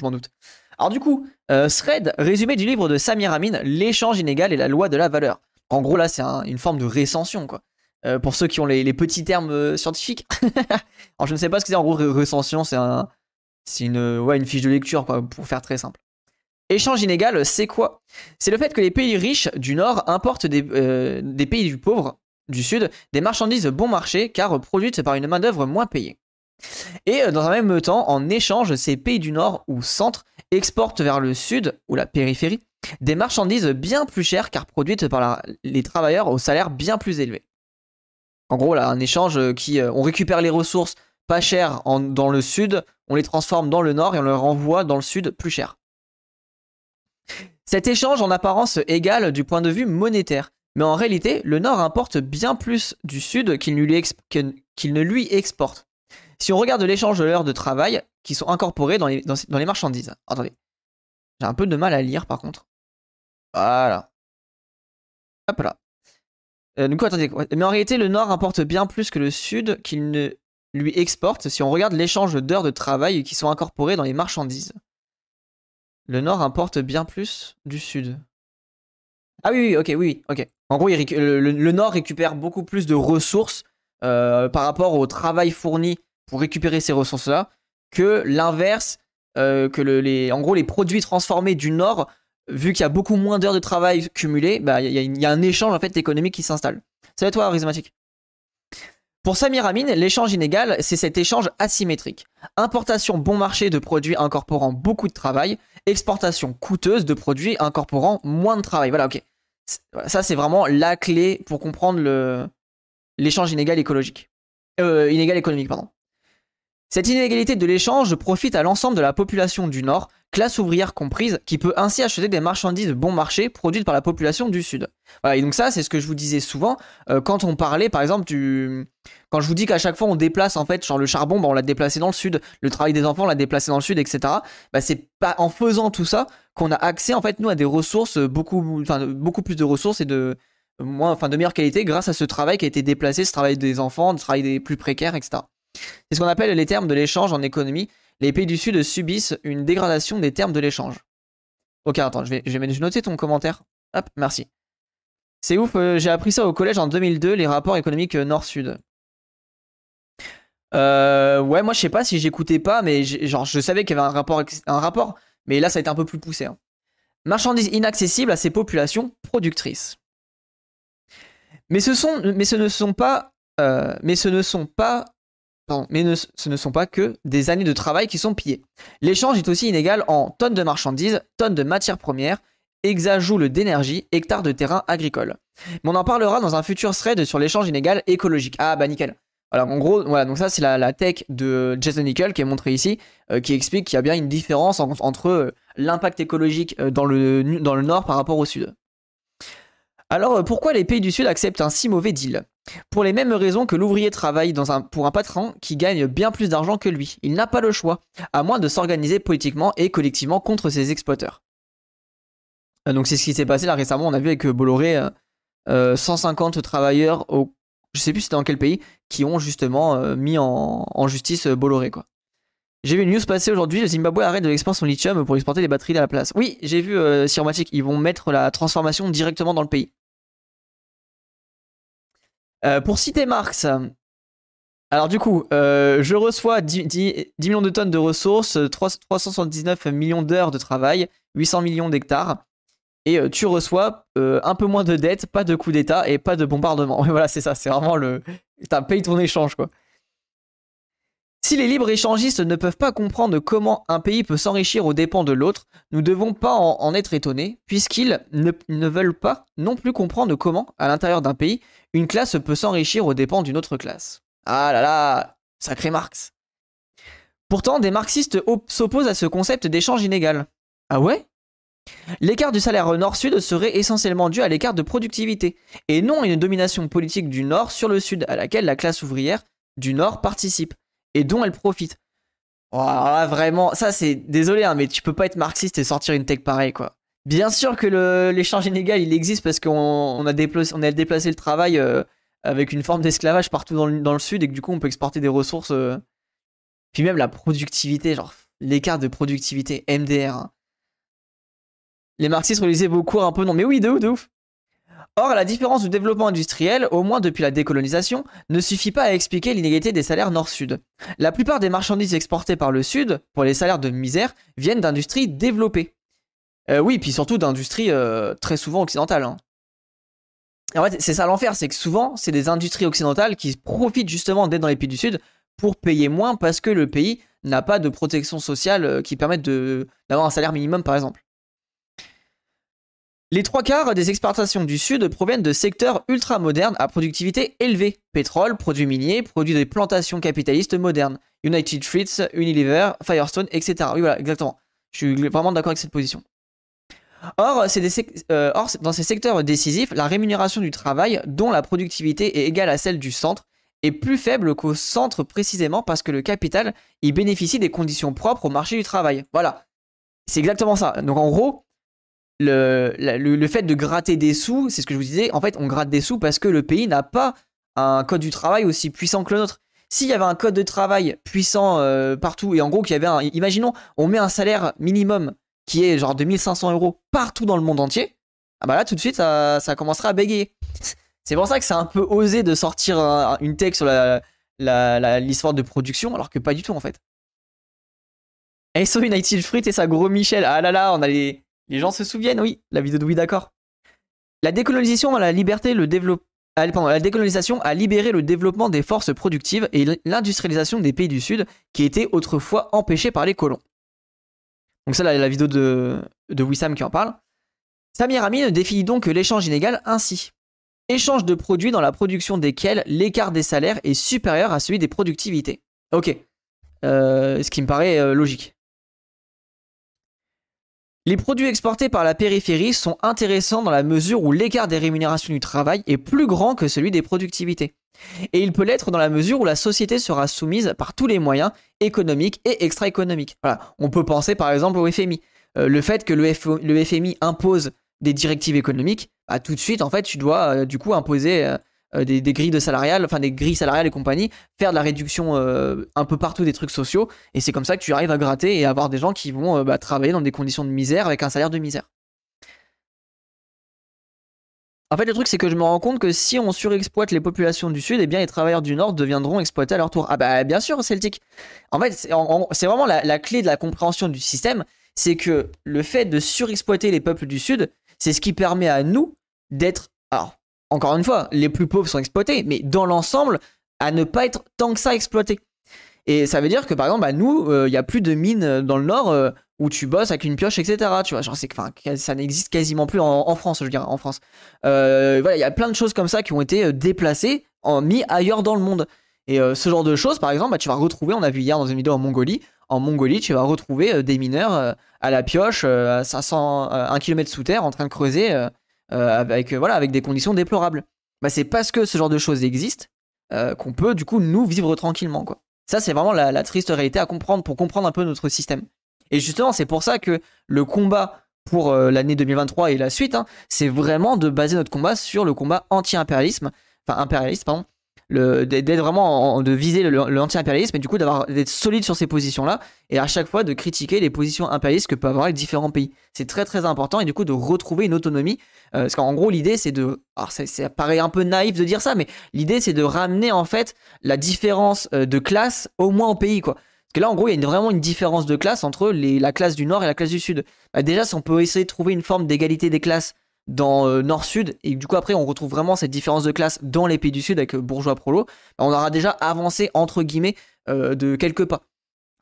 je m'en doute. Alors du coup, euh, thread, résumé du livre de Samir Amin, l'échange inégal et la loi de la valeur. En gros, là, c'est une forme de récension, quoi. Euh, pour ceux qui ont les, petits termes euh, scientifiques. Alors, je ne sais pas ce que c'est en gros, récension, c'est un, une, ouais, une fiche de lecture, quoi, pour faire très simple. Échange inégal, c'est quoi? C'est le fait que les pays riches du Nord importent des, des pays du pauvre, du Sud, des marchandises bon marché, car produites par une main-d'œuvre moins payée. Et dans un même temps, en échange, ces pays du Nord ou Centre exportent vers le Sud ou la périphérie des marchandises bien plus chères car produites par les travailleurs au salaire bien plus élevé. En gros, là, un échange qui. Euh, on récupère les ressources pas chères dans le sud, on les transforme dans le nord et on les renvoie dans le sud plus cher. Cet échange en apparence égal du point de vue monétaire, mais en réalité, le nord importe bien plus du sud qu'il ne lui exporte. Si on regarde l'échange de l'heure de travail qui sont incorporées dans les, marchandises. Attendez. J'ai un peu de mal à lire par contre. Voilà. Hop là. Euh, du coup, attendez. Mais en réalité, le Nord importe bien plus que le Sud qu'il ne lui exporte si on regarde l'échange d'heures de travail qui sont incorporées dans les marchandises. Le Nord importe bien plus du Sud. Ah oui, oui, ok, oui, ok. En gros, le, Nord récupère beaucoup plus de ressources euh, par rapport au travail fourni pour récupérer ces ressources-là que l'inverse, euh, que les, en gros, les produits transformés du Nord vu qu'il y a beaucoup moins d'heures de travail cumulées, bah, il y, a un échange en fait économique qui s'installe. C'est toi, Rhizomatique. Pour Samir Amin, l'échange inégal, c'est cet échange asymétrique. Importation bon marché de produits incorporant beaucoup de travail, exportation coûteuse de produits incorporant moins de travail. Voilà, ok. Ça, c'est vraiment la clé pour comprendre l'échange inégal écologique. Euh, inégal économique, pardon. Cette inégalité de l'échange profite à l'ensemble de la population du Nord, classe ouvrière comprise, qui peut ainsi acheter des marchandises bon marché produites par la population du Sud. Voilà, et donc ça, c'est ce que je vous disais souvent euh, quand on parlait, par exemple, du... Quand je vous dis qu'à chaque fois on déplace, en fait, genre le charbon, bah, on l'a déplacé dans le Sud, le travail des enfants, on l'a déplacé dans le Sud, etc. Bah, c'est pas en faisant tout ça qu'on a accès, en fait, nous, à des ressources, beaucoup plus de ressources et de, moins, enfin, de meilleure qualité grâce à ce travail qui a été déplacé, ce travail des enfants, ce travail des plus précaires, etc. C'est ce qu'on appelle les termes de l'échange en économie. Les pays du Sud subissent une dégradation des termes de l'échange. Ok, attends, je vais, noter ton commentaire. Hop, merci. C'est ouf, euh, j'ai appris ça au collège en 2002, les rapports économiques euh, Nord-Sud. Euh, ouais, moi je sais pas si j'écoutais pas, mais je savais qu'il y avait un rapport, mais là ça a été un peu plus poussé. Hein. Marchandises inaccessibles à ces populations productrices. Mais ce, sont, mais ce ne sont pas, mais ce ne sont pas mais ce ne sont pas que des années de travail qui sont pillées. L'échange est aussi inégal en tonnes de marchandises, tonnes de matières premières, exajoule d'énergie, hectares de terrain agricole. Mais on en parlera dans un futur thread sur l'échange inégal écologique. Ah bah nickel. Alors en gros, voilà, donc ça c'est la, tech de Jason Nickel qui est montrée ici, euh, qui explique qu'il y a bien une différence entre euh, l'impact écologique euh, dans le nord par rapport au sud. Alors pourquoi les pays du sud acceptent un si mauvais deal? Pour les mêmes raisons que l'ouvrier travaille pour un patron qui gagne bien plus d'argent que lui. Il n'a pas le choix, à moins de s'organiser politiquement et collectivement contre ses exploiteurs. Euh, donc c'est ce qui s'est passé là récemment, on a vu avec euh, Bolloré 150 euh, travailleurs, au, je sais plus c'était dans quel pays, qui ont justement mis en, justice Bolloré quoi. J'ai vu une news passer aujourd'hui, le Zimbabwe arrête de l'export son lithium pour exporter des batteries à la place. Oui, j'ai vu euh, ils vont mettre la transformation directement dans le pays. Euh, pour citer Marx, alors du coup, euh, je reçois 10, millions de tonnes de ressources, 379 millions d'heures de travail, 800 millions d'hectares. Et euh, tu reçois un peu moins de dettes, pas de coup d'État et pas de bombardement. voilà, c'est ça, c'est vraiment le... T'as payé ton échange, quoi. Si les libres-échangistes ne peuvent pas comprendre comment un pays peut s'enrichir aux dépens de l'autre, nous ne devons pas en, être étonnés, puisqu'ils ne, veulent pas non plus comprendre comment, à l'intérieur d'un pays, une classe peut s'enrichir aux dépens d'une autre classe. Ah là là, sacré Marx. Pourtant, des marxistes s'opposent à ce concept d'échange inégal. Ah ouais? L'écart du salaire nord-sud serait essentiellement dû à l'écart de productivité, et non à une domination politique du nord sur le sud, à laquelle la classe ouvrière du nord participe et dont elle profite. Oh, vraiment, ça c'est désolé, hein, mais tu peux pas être marxiste et sortir une tech pareille quoi. Bien sûr que l'échange inégal il existe parce qu'on a, déplacé, a déplacé le travail euh, avec une forme d'esclavage partout dans le, sud et que du coup on peut exporter des ressources. Euh. Puis même la productivité, genre l'écart de productivité, MDR. Hein. Les marxistes relisaient vos cours un peu non, mais oui, de ouf, de ouf. Or, la différence du développement industriel, au moins depuis la décolonisation, ne suffit pas à expliquer l'inégalité des salaires nord-sud. La plupart des marchandises exportées par le sud, pour les salaires de misère, viennent d'industries développées. Euh, oui, puis surtout d'industries euh, très souvent occidentales. Hein. En fait, c'est ça l'enfer, c'est que souvent, c'est des industries occidentales qui profitent justement d'être dans les pays du Sud pour payer moins parce que le pays n'a pas de protection sociale euh, qui permette d'avoir un salaire minimum, par exemple. Les trois quarts des exportations du Sud proviennent de secteurs ultra-modernes à productivité élevée. Pétrole, produits miniers, produits des plantations capitalistes modernes. United Fruits, Unilever, Firestone, etc. Oui, voilà, exactement. Je suis vraiment d'accord avec cette position. Or, euh, or, dans ces secteurs décisifs, la rémunération du travail, dont la productivité est égale à celle du centre, est plus faible qu'au centre précisément parce que le capital y bénéficie des conditions propres au marché du travail. Voilà. C'est exactement ça. Donc en gros, le, le, fait de gratter des sous, c'est ce que je vous disais, en fait on gratte des sous parce que le pays n'a pas un code du travail aussi puissant que le nôtre. S'il y avait un code de travail puissant euh, partout et en gros qu'il y avait un... Imaginons, on met un salaire minimum qui est genre 2500 euros partout dans le monde entier, ah bah là tout de suite ça, ça commencera à bégayer. C'est pour ça que c'est un peu osé de sortir une texte sur l'histoire de production, alors que pas du tout en fait. SO United Fruit et sa gros Michel. Ah là là, on a les, les gens se souviennent, oui, la vidéo de oui, d'accord. Ah, la décolonisation a libéré le développement des forces productives et l'industrialisation des pays du Sud qui étaient autrefois empêchés par les colons. Donc ça, la, la vidéo de, de Wissam qui en parle. Samir Amin définit donc l'échange inégal ainsi. Échange de produits dans la production desquels l'écart des salaires est supérieur à celui des productivités. Ok. Euh, ce qui me paraît euh, logique. Les produits exportés par la périphérie sont intéressants dans la mesure où l'écart des rémunérations du travail est plus grand que celui des productivités. Et il peut l'être dans la mesure où la société sera soumise par tous les moyens économiques et extra-économiques. On peut penser par exemple au FMI. Euh, le fait que le FMI impose des directives économiques, bah, tout de suite, en fait, tu dois euh, du coup imposer euh, euh, des, grilles salariales, enfin des grilles salariales et compagnie, faire de la réduction un peu partout des trucs sociaux, et c'est comme ça que tu arrives à gratter et avoir des gens qui vont bah, travailler dans des conditions de misère avec un salaire de misère. En fait, le truc, c'est que je me rends compte que si on surexploite les populations du Sud, eh bien, les travailleurs du Nord deviendront exploités à leur tour. Ah bah, bien sûr, Celtic. En fait, c'est vraiment la, la, clé de la compréhension du système, c'est que le fait de surexploiter les peuples du Sud, c'est ce qui permet à nous d'être. Alors, encore une fois, les plus pauvres sont exploités, mais dans l'ensemble, à ne pas être tant que ça exploité. Et ça veut dire que par exemple, bah, nous, il euh, n'y a plus de mines euh, dans le nord euh, où tu bosses avec une pioche, etc. Tu vois, genre, ça n'existe quasiment plus en, France, je dirais, en France. il y a plein de choses comme ça qui ont été déplacées, en, mis ailleurs dans le monde. Et ce genre de choses, par exemple, bah, tu vas retrouver, on a vu hier dans une vidéo en Mongolie, en Mongolie, tu vas retrouver des mineurs à la pioche, à 500, 1 km sous terre, en train de creuser avec, euh, voilà, avec des conditions déplorables. Bah, c'est parce que ce genre de choses existe euh, qu'on peut du coup nous vivre tranquillement. Ça, c'est vraiment la, triste réalité à comprendre pour comprendre un peu notre système. Et justement, c'est pour ça que le combat pour l'année 2023 et la suite, hein, c'est vraiment de baser notre combat sur le combat anti-impérialisme, enfin impérialiste, pardon, d'être vraiment de viser l'anti-impérialisme et du coup d'être solide sur ces positions-là et à chaque fois de critiquer les positions impérialistes que peuvent avoir les différents pays. C'est très très important et du coup de retrouver une autonomie. Euh, parce qu'en gros l'idée c'est de, alors ça, paraît un peu naïf de dire ça, mais l'idée c'est de ramener en fait la différence euh, de classe au moins au pays quoi. Parce que là, en gros, il y a vraiment une différence de classe entre la classe du Nord et la classe du Sud. Bah, déjà, si on peut essayer de trouver une forme d'égalité des classes dans euh, Nord-Sud, et du coup après on retrouve vraiment cette différence de classe dans les pays du Sud avec euh, bourgeois prolo, bah, on aura déjà avancé entre guillemets euh, de quelques pas.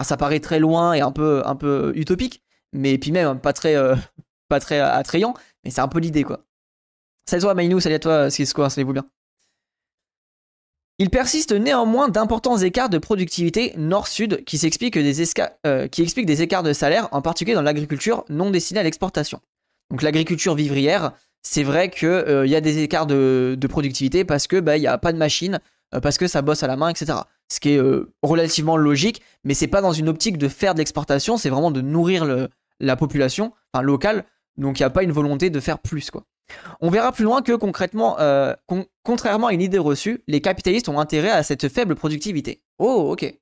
Ça paraît très loin et un peu, un peu utopique, mais puis même pas très, pas très attrayant, mais c'est un peu l'idée quoi. Salut toi Mainou, salut à toi quoi salut-vous bien. Il persiste néanmoins d'importants écarts de productivité nord-sud qui, qui expliquent des écarts de salaire, en particulier dans l'agriculture non destinée à l'exportation. Donc l'agriculture vivrière, c'est vrai qu'il euh, y a des écarts de, productivité parce que bah, il n'y a pas de machine, euh, parce que ça bosse à la main, etc. Ce qui est euh, relativement logique, mais c'est pas dans une optique de faire de l'exportation, c'est vraiment de nourrir la population enfin, locale. Donc il n'y a pas une volonté de faire plus. On verra plus loin que concrètement, contrairement à une idée reçue, les capitalistes ont intérêt à cette faible productivité. Oh, ok.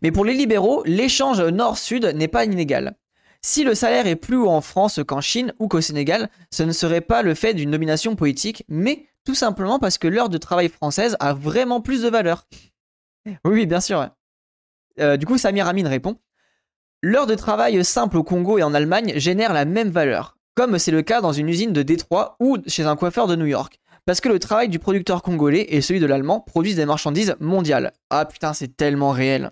Mais pour les libéraux, l'échange nord-sud n'est pas inégal. Si le salaire est plus haut en France qu'en Chine ou qu'au Sénégal, ce ne serait pas le fait d'une domination politique, mais tout simplement parce que l'heure de travail française a vraiment plus de valeur. Oui, bien sûr. Euh, du coup, Samir Amin répond L'heure de travail simple au Congo et en Allemagne génère la même valeur, comme c'est le cas dans une usine de Détroit ou chez un coiffeur de New York. Parce que le travail du producteur congolais et celui de l'allemand produisent des marchandises mondiales. Ah putain, c'est tellement réel.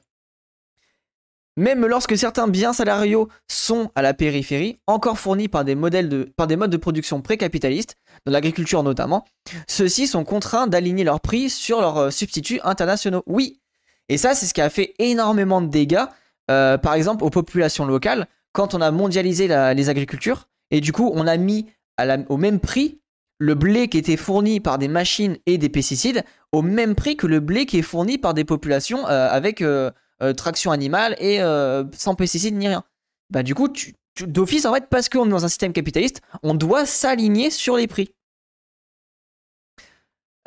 Même lorsque certains biens salariaux sont à la périphérie, encore fournis par des, modèles de, par des modes de production pré-capitalistes, dans l'agriculture notamment, ceux-ci sont contraints d'aligner leurs prix sur leurs euh, substituts internationaux. Oui, et ça c'est ce qui a fait énormément de dégâts, euh, par exemple aux populations locales, quand on a mondialisé les agricultures, et du coup on a mis au même prix le blé qui était fourni par des machines et des pesticides, au même prix que le blé qui est fourni par des populations euh, avec... traction animale et euh, sans pesticides ni rien. Bah du coup, d'office, en fait, parce qu'on est dans un système capitaliste, on doit s'aligner sur les prix.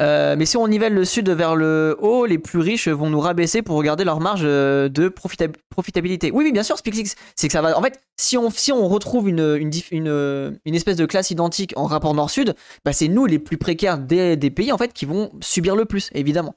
Euh, mais si on nivelle le sud vers le haut, les plus riches vont nous rabaisser pour regarder leur marge de profitabilité. Oui, oui, bien sûr, c'est que ça va. En fait, si on, si on retrouve une, une, espèce de classe identique en rapport nord-sud, bah c'est nous les plus précaires des, des, pays en fait qui vont subir le plus, évidemment.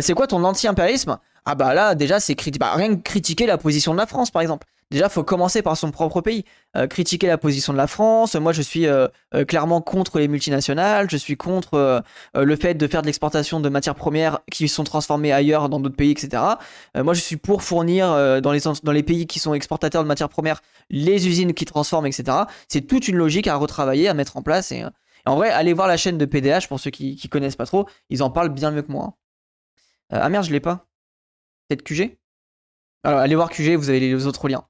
c'est quoi ton anti-impérialisme? Ah bah là, déjà, c'est bah, rien que critiquer la position de la France, par exemple. Déjà, faut commencer par son propre pays. Euh, critiquer la position de la France. Moi, je suis euh, euh, clairement contre les multinationales. Je suis contre le fait de faire de l'exportation de matières premières qui sont transformées ailleurs dans d'autres pays, etc. moi, je suis pour fournir dans, les, pays qui sont exportateurs de matières premières les usines qui transforment, etc. C'est toute une logique à retravailler, à mettre en place. Et, en vrai, allez voir la chaîne de PDH pour ceux qui, qui connaissent pas trop. Ils en parlent bien mieux que moi. ah merde, je l'ai pas. QG Alors, allez voir QG, vous avez les autres liens.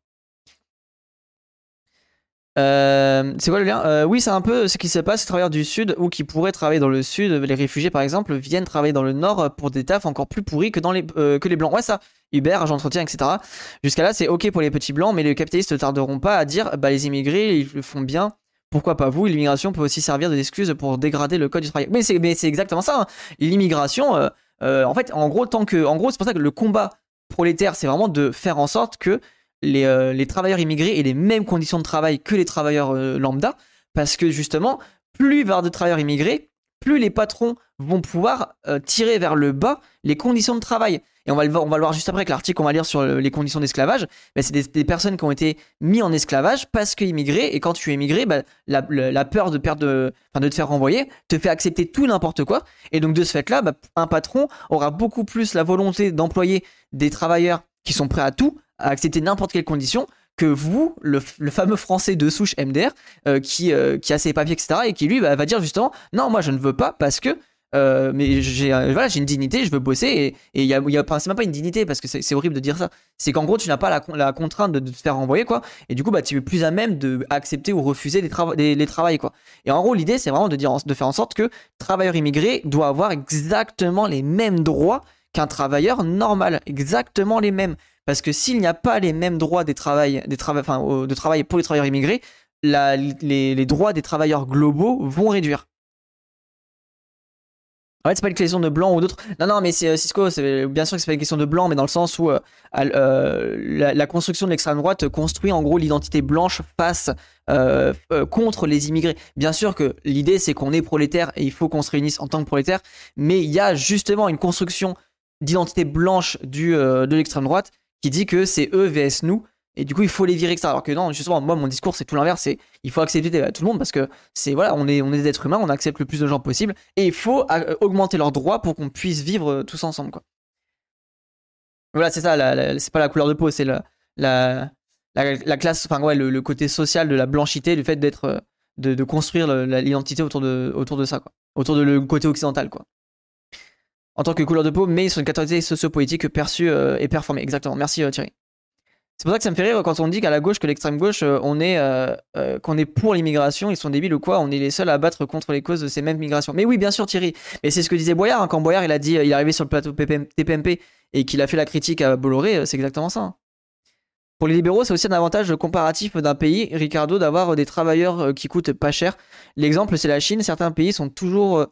Euh, c'est quoi le lien? Euh, Oui, c'est un peu ce qui se passe. Les travailleurs du Sud ou qui pourraient travailler dans le Sud, les réfugiés par exemple, viennent travailler dans le Nord pour des tafs encore plus pourris que, euh, les Blancs. Ouais, ça, Uber, j'entretiens, etc. Jusqu'à là, c'est ok pour les petits Blancs, mais les capitalistes ne tarderont pas à dire bah, les immigrés, ils le font bien. Pourquoi pas vous? L'immigration peut aussi servir d'excuse pour dégrader le code du travail. Mais c'est exactement ça. Hein. L'immigration, euh, en fait, en gros, tant que, en gros, c'est pour ça que le combat prolétaire, c'est vraiment de faire en sorte que les, euh, travailleurs immigrés aient les mêmes conditions de travail que les travailleurs euh, lambda, parce que justement, plus il y avoir de travailleurs immigrés, plus les patrons vont pouvoir tirer vers le bas les conditions de travail. Et on va, le, voir juste après que l'article qu'on va lire sur les conditions d'esclavage, c'est des, personnes qui ont été mis en esclavage parce que immigrés, et quand tu es immigré, bah, la, peur de te faire renvoyer, te fait accepter tout n'importe quoi, et donc de ce fait-là, bah, un patron aura beaucoup plus la volonté d'employer des travailleurs qui sont prêts à tout, à accepter n'importe quelle condition, que vous, le, fameux français de souche MDR, euh, qui, euh, qui a ses papiers, etc., et qui lui va dire justement, non, moi je ne veux pas parce que euh, mais j'ai voilà, une dignité, je veux bosser et il y a, y a c'est même pas une dignité parce que c'est horrible de dire ça. C'est qu'en gros tu n'as pas la, la, contrainte de, te faire renvoyer quoi. Et du coup bah tu es plus à même de accepter ou refuser les, travaux les, travails quoi. Et en gros l'idée c'est vraiment de dire de faire en sorte que travailleur immigré doit avoir exactement les mêmes droits qu'un travailleur normal, exactement les mêmes. Parce que s'il n'y a pas les mêmes droits des travail, des enfin, de travail pour les travailleurs immigrés, les, droits des travailleurs globaux vont réduire. En fait, c'est pas une question de blanc ou d'autre. Non, non, mais c'est euh, Cisco, bien sûr que c'est pas une question de blanc, mais dans le sens où euh, euh, la, construction de l'extrême droite construit en gros l'identité blanche face contre les immigrés. Bien sûr que l'idée c'est qu'on est prolétaire et il faut qu'on se réunisse en tant que prolétaire, mais il y a justement une construction d'identité blanche de l'extrême droite qui dit que c'est eux vs nous et du coup il faut les virer etc alors que non justement moi mon discours c'est tout l'inverse c'est il faut accepter tout le monde parce que c'est voilà on est on est des êtres humains on accepte le plus de gens possible et il faut euh, augmenter leurs droits pour qu'on puisse vivre euh, tous ensemble quoi. Voilà c'est ça c'est pas la couleur de peau c'est la, la, la, classe enfin ouais le, côté social de la blanchité le fait d'être euh, de, de, construire l'identité autour de autour de ça quoi. Autour de le côté occidental quoi en tant que couleur de peau mais sur une catégorie sociopolitique perçue et performée exactement merci Thierry c'est pour ça que ça me fait rire quand on dit qu'à la gauche, que l'extrême gauche, euh, on est, euh, euh, qu'on est pour l'immigration, ils sont débiles ou quoi, on est les seuls à battre contre les causes de ces mêmes migrations. Mais oui, bien sûr, Thierry. Mais c'est ce que disait Boyard, hein, quand Boyard il a dit, il est arrivé sur le plateau TPMP et qu'il a fait la critique à Bolloré, c'est exactement ça. Hein. Pour les libéraux, c'est aussi un avantage comparatif d'un pays, Ricardo, d'avoir des travailleurs qui coûtent pas cher. L'exemple, c'est la Chine. Certains pays sont toujours,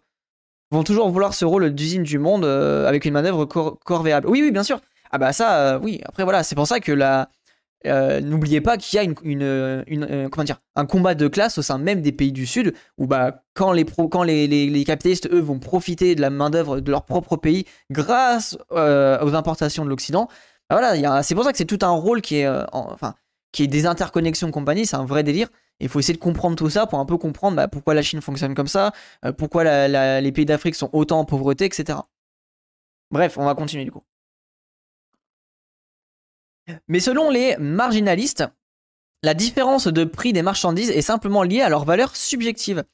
vont toujours vouloir ce rôle d'usine du monde avec une manœuvre corvéable. Oui, oui, bien sûr. Ah bah ça, oui. Après voilà, c'est pour ça que la, n'oubliez pas qu'il y a une, comment dire, un combat de classe au sein même des pays du Sud où bah, quand, les, quand les, les, capitalistes, eux, vont profiter de la main-d'œuvre de leur propre pays grâce aux importations de l'Occident, bah voilà, c'est pour ça que c'est tout un rôle qui est, enfin, qui est des interconnexions compagnie, c'est un vrai délire. Il faut essayer de comprendre tout ça pour un peu comprendre bah, pourquoi la Chine fonctionne comme ça, euh, pourquoi les pays d'Afrique sont autant en pauvreté, etc. Bref, on va continuer du coup. Mais selon les marginalistes, la différence de prix des marchandises est simplement liée à leur valeur subjective.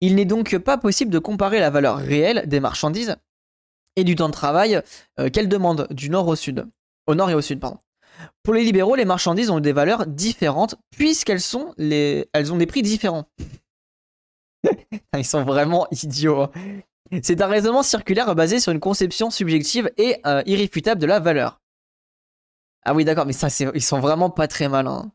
Il n'est donc pas possible de comparer la valeur réelle des marchandises et du temps de travail euh, qu'elles demandent du nord au sud. Au nord et au sud, pardon. Pour les libéraux, les marchandises ont des valeurs différentes puisqu'elles sont les... elles ont des prix différents. Ils sont vraiment idiots. Hein. C'est un raisonnement circulaire basé sur une conception subjective et euh, irréfutable de la valeur. Ah oui, d'accord, mais ça, ils sont vraiment pas très malins.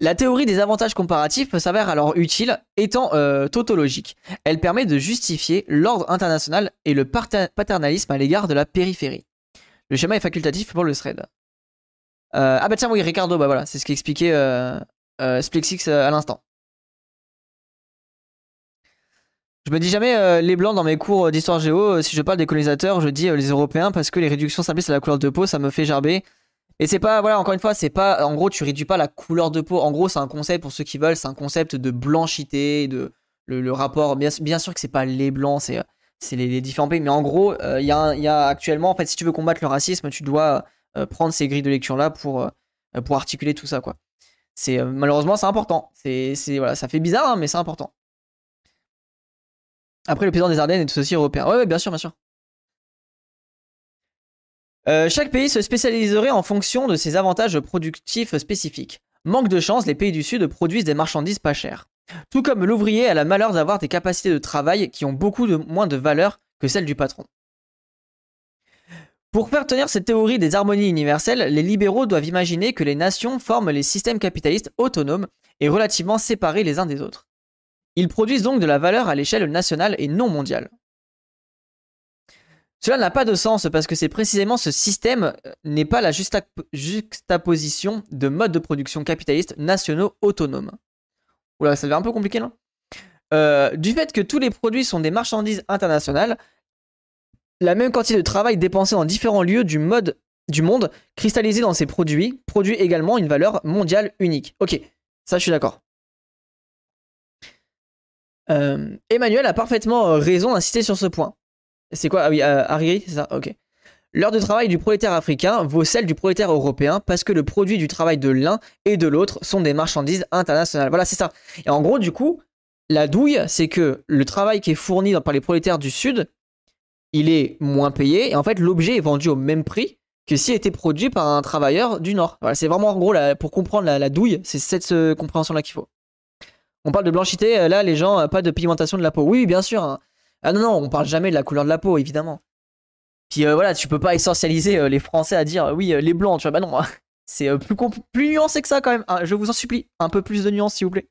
La théorie des avantages comparatifs s'avère alors utile, étant euh, tautologique. Elle permet de justifier l'ordre international et le paternalisme à l'égard de la périphérie. Le schéma est facultatif pour le thread. Euh, ah bah tiens, oui, Ricardo, bah voilà, c'est ce qu'expliquait euh, euh, Splexix euh, à l'instant. Je me dis jamais les blancs dans mes cours d'histoire géo, si je parle des colonisateurs, je dis les européens parce que les réductions simplistes à la couleur de peau, ça me fait gerber. Et c'est pas, voilà, encore une fois, c'est pas, en gros, tu réduis pas la couleur de peau. En gros, c'est un concept, pour ceux qui veulent, c'est un concept de blanchité, de le, rapport. Bien, sûr que c'est pas les blancs, c'est les, différents pays. Mais en gros, il y, y a actuellement, en fait, si tu veux combattre le racisme, tu dois euh, prendre ces grilles de lecture là pour, euh, pour articuler tout ça quoi. C'est euh, malheureusement c'est important. C'est voilà, ça fait bizarre hein, mais c'est important. Après le président des Ardennes est aussi européen. Ouais, ouais bien sûr, bien sûr. chaque pays se spécialiserait en fonction de ses avantages productifs spécifiques. Manque de chance, les pays du Sud produisent des marchandises pas chères. Tout comme l'ouvrier a la malheur d'avoir des capacités de travail qui ont beaucoup moins de valeur que celles du patron. Pour faire tenir cette théorie des harmonies universelles, les libéraux doivent imaginer que les nations forment les systèmes capitalistes autonomes et relativement séparés les uns des autres. Ils produisent donc de la valeur à l'échelle nationale et non mondiale. Cela n'a pas de sens parce que c'est précisément ce système euh, n'est pas la juxtaposition de modes de production capitalistes nationaux autonomes. Oula, ça devient un peu compliqué là. Euh, du fait que tous les produits sont des marchandises internationales, la même quantité de travail dépensée dans différents lieux du, monde, cristallisé dans ces produits, produit également une valeur mondiale unique. Ok, ça je suis d'accord. Euh, Emmanuel a parfaitement euh, raison d'insister sur ce point. C'est quoi? Ah oui, euh, Harry, c'est ça? Ok. L'heure de travail du prolétaire africain vaut celle du prolétaire européen parce que le produit du travail de l'un et de l'autre sont des marchandises internationales. Voilà, c'est ça. Et en gros, du coup, la douille, c'est que le travail qui est fourni par les prolétaires du Sud il est moins payé et en fait l'objet est vendu au même prix que s'il était produit par un travailleur du Nord. Voilà, c'est vraiment en gros pour comprendre la, douille, c'est cette euh, compréhension là qu'il faut. On parle de blanchité, euh, là les gens, euh, pas de pigmentation de la peau. Oui, bien sûr. Hein. Ah non, non, on parle jamais de la couleur de la peau, évidemment. Puis voilà, tu peux pas essentialiser les Français à dire oui, les blancs, tu vois, bah non. C'est plus, plus nuancé que ça quand même. Hein, je vous en supplie, un peu plus de nuance s'il vous plaît.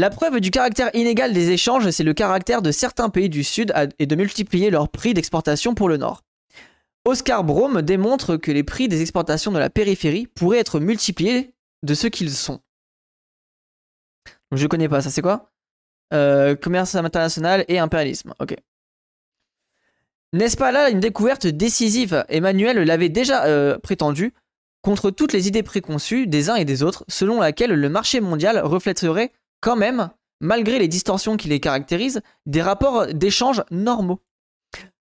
La preuve du caractère inégal des échanges, c'est le caractère de certains pays du Sud et de multiplier leurs prix d'exportation pour le Nord. Oscar Brome démontre que les prix des exportations de la périphérie pourraient être multipliés de ce qu'ils sont. Je connais pas, ça c'est quoi? Euh, Commerce international et impérialisme, ok. N'est-ce pas là une découverte décisive? Emmanuel l'avait déjà euh, prétendu, contre toutes les idées préconçues des uns et des autres, selon laquelle le marché mondial reflèterait quand même, malgré les distorsions qui les caractérisent, des rapports d'échange normaux.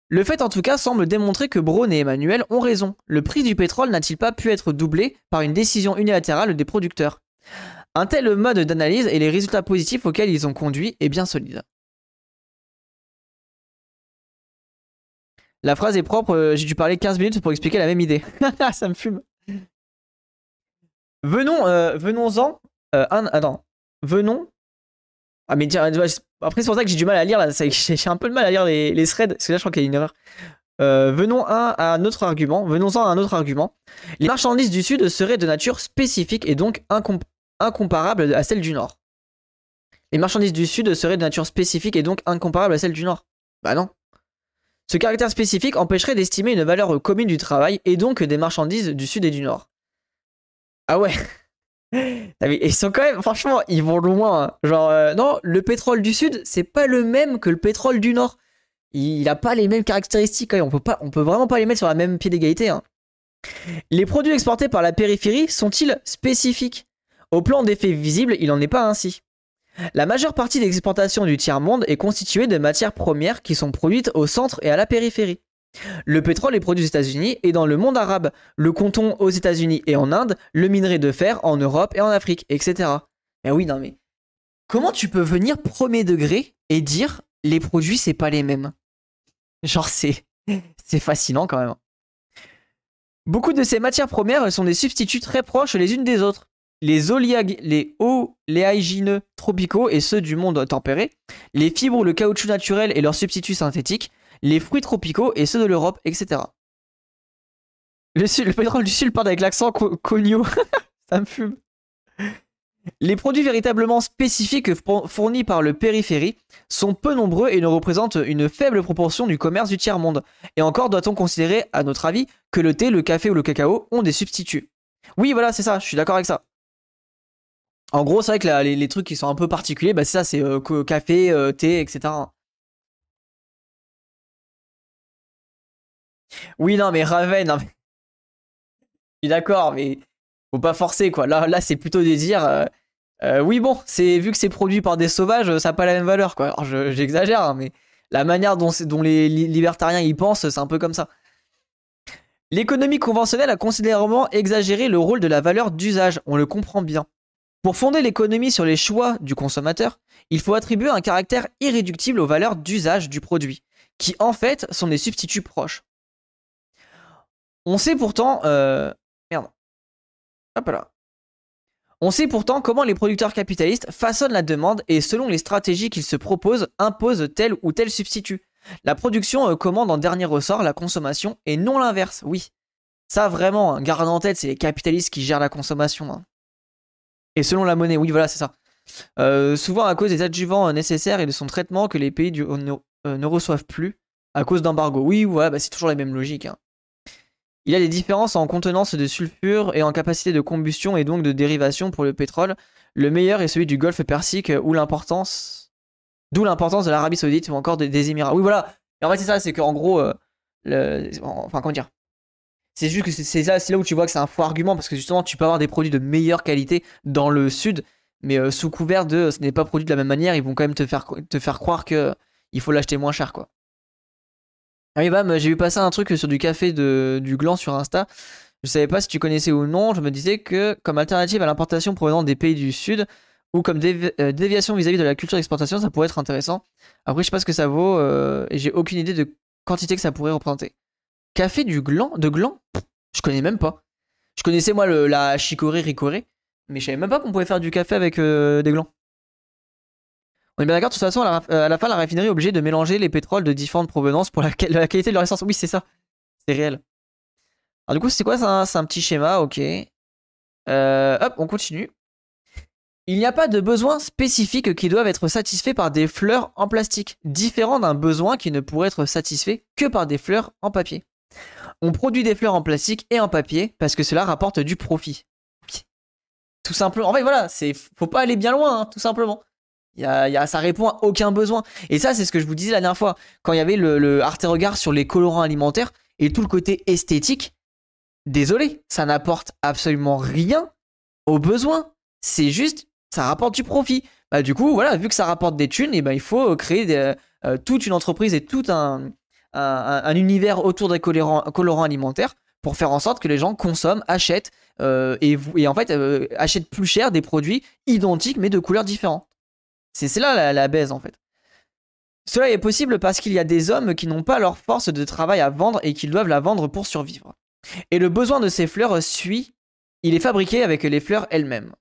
Le fait en tout cas semble démontrer que Braun et Emmanuel ont raison. Le prix du pétrole n'a-t-il pas pu être doublé par une décision unilatérale des producteurs? Un tel mode d'analyse et les résultats positifs auxquels ils ont conduit est bien solide. La phrase est propre, euh, j'ai dû parler 15 minutes pour expliquer la même idée. Ça me fume. Euh, venons-en. Euh, attends, venons. Ah, mais après, c'est pour ça que j'ai du mal à lire là. J'ai un peu de mal à lire les, threads, parce que là, je crois qu'il y a une erreur. Euh, un autre argument. Venons-en à un autre argument. Les marchandises du Sud seraient de nature spécifique et donc incomparables à celles du Nord. Les marchandises du Sud seraient de nature spécifique et donc incomparables à celles du Nord. Bah non. Ce caractère spécifique empêcherait d'estimer une valeur commune du travail et donc des marchandises du sud et du nord. Ah ouais Ils sont quand même, franchement, ils vont loin. Hein. Genre, euh, non, le pétrole du sud, c'est pas le même que le pétrole du nord. Il a pas les mêmes caractéristiques. Hein. On peut peut vraiment pas les mettre sur la même pied d'égalité. Hein. Les produits exportés par la périphérie sont-ils spécifiques? Au plan d'effet visible, il n'en est pas ainsi. La majeure partie des exportations du tiers-monde est constituée de matières premières qui sont produites au centre et à la périphérie. Le pétrole est produit aux États-Unis et dans le monde arabe, le coton aux États-Unis et en Inde, le minerai de fer en Europe et en Afrique, etc. Mais oui, non mais comment tu peux venir premier degré et dire les produits c'est pas les mêmes? Genre c'est c'est fascinant quand même. Beaucoup de ces matières premières sont des substituts très proches les unes des autres. Les, les oléagineux tropicaux et ceux du monde tempéré, les fibres le caoutchouc naturel et leurs substituts synthétiques, les fruits tropicaux et ceux de l'Europe, etc. Le, pétrole du sud part avec l'accent cogno. Ça me fume. Les produits véritablement spécifiques fournis par le périphérie sont peu nombreux et ne représentent une faible proportion du commerce du tiers-monde. Et encore doit-on considérer, à notre avis, que le thé, le café ou le cacao ont des substituts. Oui, voilà, c'est ça, je suis d'accord avec ça. En gros, c'est vrai que les, trucs qui sont un peu particuliers, bah, c'est ça, c'est euh, café, euh, thé, etc. Oui, non, mais Raven, non, mais... je suis d'accord, mais faut pas forcer quoi. Là, là c'est plutôt des dire. Euh, euh, oui, bon, c'est vu que c'est produit par des sauvages, ça n'a pas la même valeur quoi. J'exagère, hein, mais la manière dont, dont les libertariens y pensent, c'est un peu comme ça. L'économie conventionnelle a considérablement exagéré le rôle de la valeur d'usage, on le comprend bien. Pour fonder l'économie sur les choix du consommateur, il faut attribuer un caractère irréductible aux valeurs d'usage du produit, qui en fait sont des substituts proches. On sait pourtant... Euh, merde. Hop là. On sait pourtant comment les producteurs capitalistes façonnent la demande et selon les stratégies qu'ils se proposent, imposent tel ou tel substitut. La production euh, commande en dernier ressort la consommation et non l'inverse, oui. Ça vraiment, hein, garde en tête, c'est les capitalistes qui gèrent la consommation. Hein. Et selon la monnaie, oui voilà, c'est ça. Euh, souvent à cause des adjuvants nécessaires et de son traitement que les pays ne, reçoivent plus à cause d'embargo. Oui, ouais, bah c'est toujours la même logique. Hein. Il y a des différences en contenance de sulfure et en capacité de combustion et donc de dérivation pour le pétrole. Le meilleur est celui du Golfe Persique où l'importance d'où l'importance de l'Arabie Saoudite ou encore des, Émirats. Oui voilà. en fait c'est ça, c'est qu'en gros euh, le... enfin comment dire? C'est juste que c'est là, là où tu vois que c'est un faux argument parce que justement tu peux avoir des produits de meilleure qualité dans le sud, mais euh, sous couvert de ce n'est pas produit de la même manière, ils vont quand même te faire, te faire croire que il faut l'acheter moins cher quoi. Ah oui, bam, j'ai vu passer un truc sur du café de, du gland sur Insta. Je savais pas si tu connaissais ou non. Je me disais que, comme alternative à l'importation provenant des pays du Sud, ou comme euh, déviation vis-à-vis de la culture d'exportation, ça pourrait être intéressant. Après, je sais pas ce que ça vaut, euh, et j'ai aucune idée de quantité que ça pourrait représenter. Café du gland De gland? Je connais même pas. Je connaissais, moi, le, la chicorée ricorée, mais je savais même pas qu'on pouvait faire du café avec euh, des glands. On est bien d'accord, de toute façon, à la, fin, la raffinerie est obligée de mélanger les pétroles de différentes provenances pour la, qualité de leur essence. Oui, c'est ça. C'est réel. Alors, du coup, c'est quoi ça C'est un petit schéma, ok. Euh, hop, on continue. Il n'y a pas de besoins spécifiques qui doivent être satisfaits par des fleurs en plastique, différent d'un besoin qui ne pourrait être satisfait que par des fleurs en papier. On produit des fleurs en plastique et en papier parce que cela rapporte du profit. Tout simplement. En fait, voilà, faut pas aller bien loin, hein, tout simplement. Y y a, ça répond à aucun besoin. Et ça, c'est ce que je vous disais la dernière fois. Quand il y avait le, le Arte Regard sur les colorants alimentaires et tout le côté esthétique, désolé, ça n'apporte absolument rien aux besoins. C'est juste, ça rapporte du profit. Bah, du coup, voilà, vu que ça rapporte des thunes, et ben, il faut créer des, euh, toute une entreprise et tout un, un, un univers autour des colorants, alimentaires pour faire en sorte que les gens consomment, achètent euh, et, et, en fait euh, achètent plus cher des produits identiques mais de couleurs différentes. C'est là la, baise en fait. Cela est possible parce qu'il y a des hommes qui n'ont pas leur force de travail à vendre et qui doivent la vendre pour survivre. Et le besoin de ces fleurs suit, il est fabriqué avec les fleurs elles-mêmes.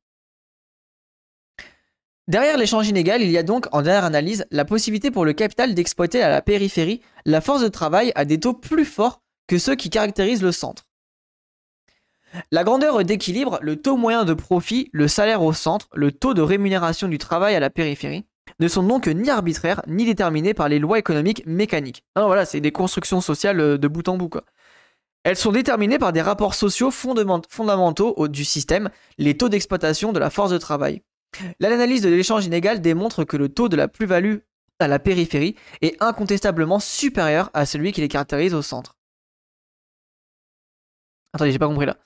Derrière l'échange inégal, il y a donc, en dernière analyse, la possibilité pour le capital d'exploiter à la périphérie la force de travail à des taux plus forts que ceux qui caractérisent le centre. La grandeur d'équilibre, le taux moyen de profit, le salaire au centre, le taux de rémunération du travail à la périphérie, ne sont donc ni arbitraires ni déterminées par les lois économiques mécaniques. Non, voilà, c'est des constructions sociales euh, de bout en bout. Elles sont déterminées par des rapports sociaux fondamentaux du système, les taux d'exploitation de la force de travail. L'analyse de l'échange inégal démontre que le taux de la plus-value à la périphérie est incontestablement supérieur à celui qui les caractérise au centre. Attendez, j'ai pas compris là.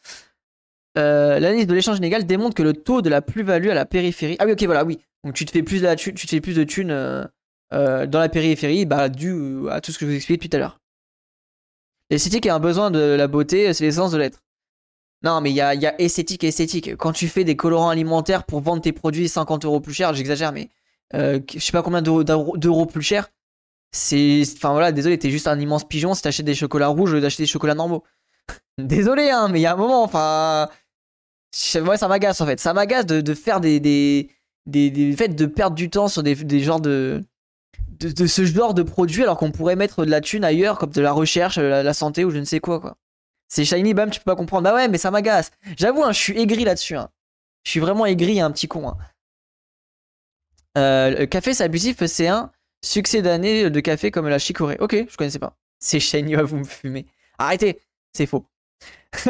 Euh, l'analyse de l'échange inégal démontre que le taux de la plus-value à la périphérie. Ah oui, ok, voilà, oui. Donc tu te fais plus de, la tu te fais plus de thunes euh, euh, dans la périphérie, bah, dû à tout ce que je vous expliqué tout à l'heure. L'esthétique a un besoin de la beauté, c'est l'essence de l'être. Non, mais il y a, esthétique et esthétique. Quand tu fais des colorants alimentaires pour vendre tes produits 50 euros plus cher, j'exagère, mais je sais pas combien d'euros plus cher, c'est. Enfin voilà, désolé, t'es juste un immense pigeon si t'achètes des chocolats rouges au d'acheter des chocolats normaux. désolé, hein, mais il y a un moment, enfin. Ouais, ça m'agace en fait. Ça m'agace de, de, faire des, des, des, de perdre du temps sur des, des genres de, de, ce genre de produit alors qu'on pourrait mettre de la thune ailleurs comme de la recherche, la, santé ou je ne sais quoi quoi. C'est shiny bam, tu peux pas comprendre. Bah ouais, mais ça m'agace. J'avoue, hein, je suis aigri là-dessus. Hein. Je suis vraiment aigri, un petit con. Hein. Euh, le café c'est abusif, c'est un succès d'année de café comme la chicorée. Ok, je connaissais pas. C'est shiny, vous me fumez. Arrêtez, c'est faux.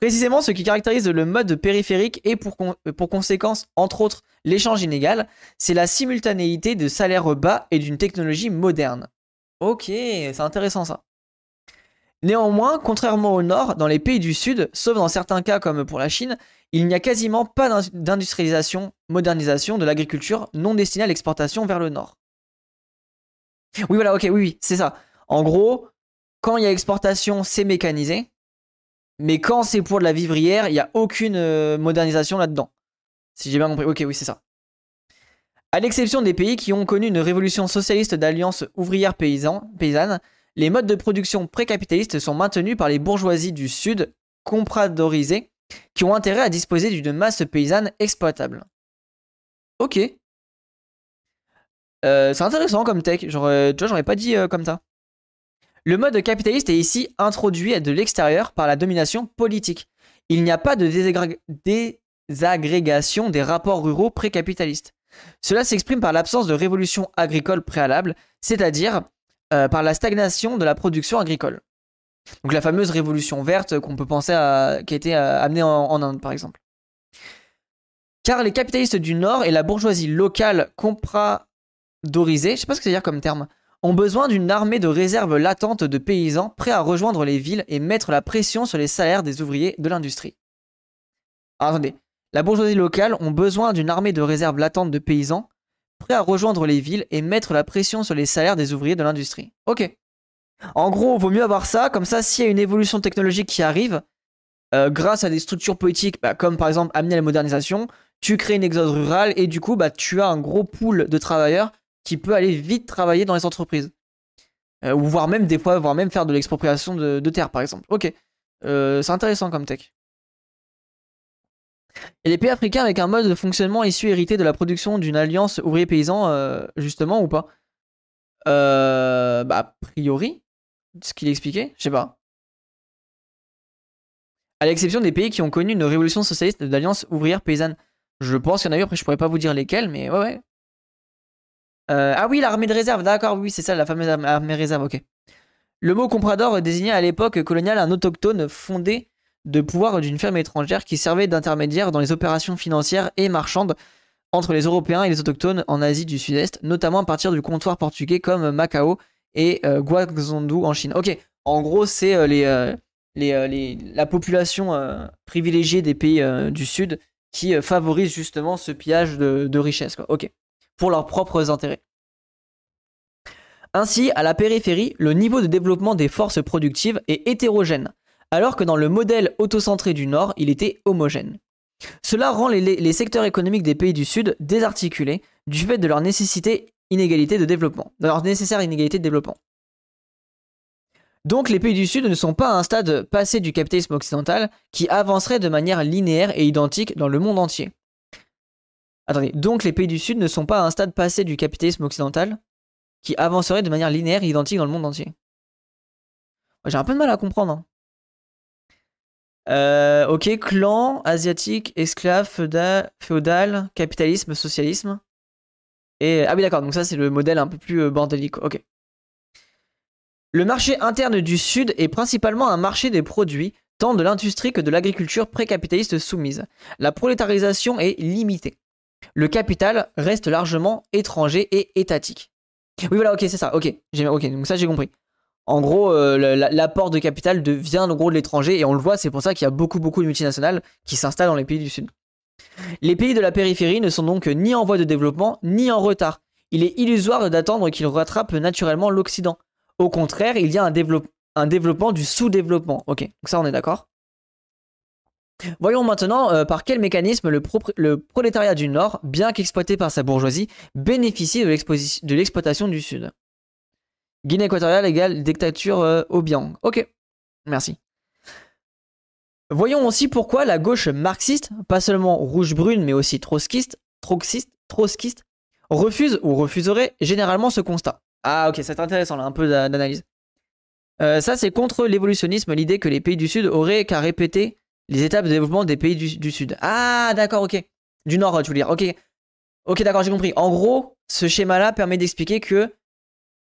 Précisément, ce qui caractérise le mode périphérique et pour, pour conséquence, entre autres, l'échange inégal, c'est la simultanéité de salaires bas et d'une technologie moderne. Ok, c'est intéressant ça. Néanmoins, contrairement au nord, dans les pays du sud, sauf dans certains cas comme pour la Chine, il n'y a quasiment pas d'industrialisation, modernisation de l'agriculture non destinée à l'exportation vers le nord. Oui, voilà, ok, oui, c'est ça. En gros, quand il y a exportation, c'est mécanisé. Mais quand c'est pour de la vivrière, il n'y a aucune euh, modernisation là-dedans. Si j'ai bien compris. Ok, oui, c'est ça. À l'exception des pays qui ont connu une révolution socialiste d'alliance ouvrière paysanne, les modes de production pré-capitalistes sont maintenus par les bourgeoisies du Sud, compradorisées, qui ont intérêt à disposer d'une masse paysanne exploitable. Ok. Euh, c'est intéressant comme tech. J'aurais, tu vois, j'aurais pas dit euh, comme ça. Le mode capitaliste est ici introduit de l'extérieur par la domination politique. Il n'y a pas de désagrégation des rapports ruraux pré-capitalistes. Cela s'exprime par l'absence de révolution agricole préalable, c'est-à-dire euh, par la stagnation de la production agricole. Donc la fameuse révolution verte qu'on peut penser à, qui a été euh, amenée en, Inde par exemple. Car les capitalistes du Nord et la bourgeoisie locale compradorisée, je sais pas ce que c'est dire comme terme, ont besoin d'une armée de réserve latente de paysans prêts à rejoindre les villes et mettre la pression sur les salaires des ouvriers de l'industrie. attendez, la bourgeoisie locale ont besoin d'une armée de réserve latente de paysans prêts à rejoindre les villes et mettre la pression sur les salaires des ouvriers de l'industrie. Ok. En gros, vaut mieux avoir ça, comme ça, s'il y a une évolution technologique qui arrive, euh, grâce à des structures politiques, bah, comme par exemple amener à la modernisation, tu crées une exode rurale et du coup, bah, tu as un gros pool de travailleurs qui peut aller vite travailler dans les entreprises. Euh, ou voire même des fois, voire même faire de l'expropriation de, terre, par exemple. Ok, euh, c'est intéressant comme tech. Et les pays africains avec un mode de fonctionnement issu hérité de la production d'une alliance ouvrier-paysan, euh, justement, ou pas? Bah, a priori, ce qu'il expliquait, je sais pas. À l'exception des pays qui ont connu une révolution socialiste d'alliance ouvrière-paysanne. Je pense qu'il y en a eu, après je pourrais pas vous dire lesquels, mais ouais, ouais. Euh, ah oui, l'armée de réserve, d'accord, oui, c'est ça, la fameuse armée de réserve, ok. Le mot comprador désignait à l'époque coloniale un autochtone fondé de pouvoir d'une ferme étrangère qui servait d'intermédiaire dans les opérations financières et marchandes entre les Européens et les autochtones en Asie du Sud-Est, notamment à partir du comptoir portugais comme Macao et euh, Guangzhou en Chine. Ok, en gros, c'est euh, les, les, la population privilégiée des pays du Sud qui favorise justement ce pillage de, de richesse. Quoi. Ok pour leurs propres intérêts. Ainsi, à la périphérie, le niveau de développement des forces productives est hétérogène, alors que dans le modèle autocentré du Nord, il était homogène. Cela rend les, secteurs économiques des pays du Sud désarticulés du fait de leur nécessaire inégalité de développement. Donc les pays du Sud ne sont pas à un stade passé du capitalisme occidental qui avancerait de manière linéaire et identique dans le monde entier. Attendez, donc les pays du Sud ne sont pas à un stade passé du capitalisme occidental qui avancerait de manière linéaire et identique dans le monde entier. J'ai un peu de mal à comprendre. Hein. Euh, ok, clan, asiatique, esclave, féodal, capitalisme, socialisme. Et, ah oui, d'accord, donc ça c'est le modèle un peu plus euh, bordélique. Ok. Le marché interne du Sud est principalement un marché des produits, tant de l'industrie que de l'agriculture précapitaliste soumise. La prolétarisation est limitée. Le capital reste largement étranger et étatique. Oui, voilà, ok, c'est ça. Ok, ok, donc ça j'ai compris. En gros, euh, l'apport de capital vient en gros de l'étranger et on le voit, c'est pour ça qu'il y a beaucoup, beaucoup de multinationales qui s'installent dans les pays du Sud. Les pays de la périphérie ne sont donc ni en voie de développement ni en retard. Il est illusoire d'attendre qu'ils rattrapent naturellement l'Occident. Au contraire, il y a un, développement du sous-développement. Ok, donc ça on est d'accord. Voyons maintenant euh, par quel mécanisme le, prolétariat du Nord, bien qu'exploité par sa bourgeoisie, bénéficie de l'exploitation du Sud? Guinée équatoriale égale dictature euh, Obiang. Ok, merci. Voyons aussi pourquoi la gauche marxiste, pas seulement rouge-brune mais aussi trotskiste, trotskiste, trotskiste, refuse ou refuserait généralement ce constat. Ah ok, c'est intéressant là, un peu d'analyse. Euh, ça c'est contre l'évolutionnisme, l'idée que les pays du Sud auraient qu'à répéter les étapes de développement des pays du, Sud. Ah d'accord, ok. Du Nord, tu veux dire. Ok, ok d'accord, j'ai compris. En gros, ce schéma-là permet d'expliquer que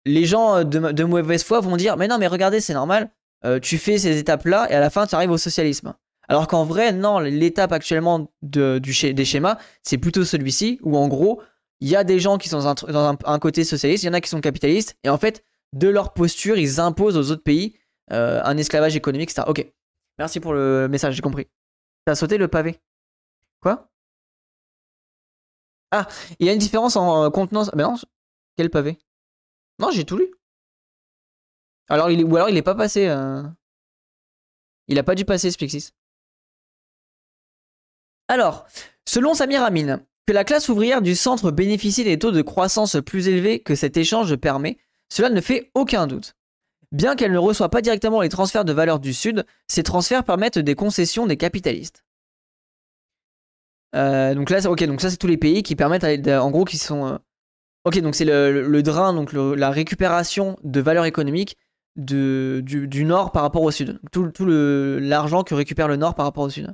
les gens de, de, mauvaise foi vont dire, mais non, mais regardez, c'est normal. Euh, tu fais ces étapes-là et à la fin tu arrives au socialisme. Alors qu'en vrai, non, l'étape actuellement du, des schémas, c'est plutôt celui-ci, où en gros, il y a des gens qui sont dans un, côté socialiste, il y en a qui sont capitalistes, et en fait, de leur posture, ils imposent aux autres pays euh, un esclavage économique, etc. Ok, merci pour le message, j'ai compris. T'as sauté le pavé Quoi? Ah, il y a une différence en euh, contenance. Mais non, quel pavé? Non, j'ai tout lu. Alors, il ou alors il est pas passé. Euh... Il a pas dû passer Spixis. Alors, selon Samir Amin, que la classe ouvrière du centre bénéficie des taux de croissance plus élevés que cet échange permet, cela ne fait aucun doute. Bien qu'elle ne reçoit pas directement les transferts de valeur du Sud, ces transferts permettent des concessions des capitalistes. Euh, donc là, ok, donc ça c'est tous les pays qui permettent, en gros, euh, c'est le, drain, donc la récupération de valeur économique du, nord par rapport au sud. Tout, l'argent que récupère le nord par rapport au sud.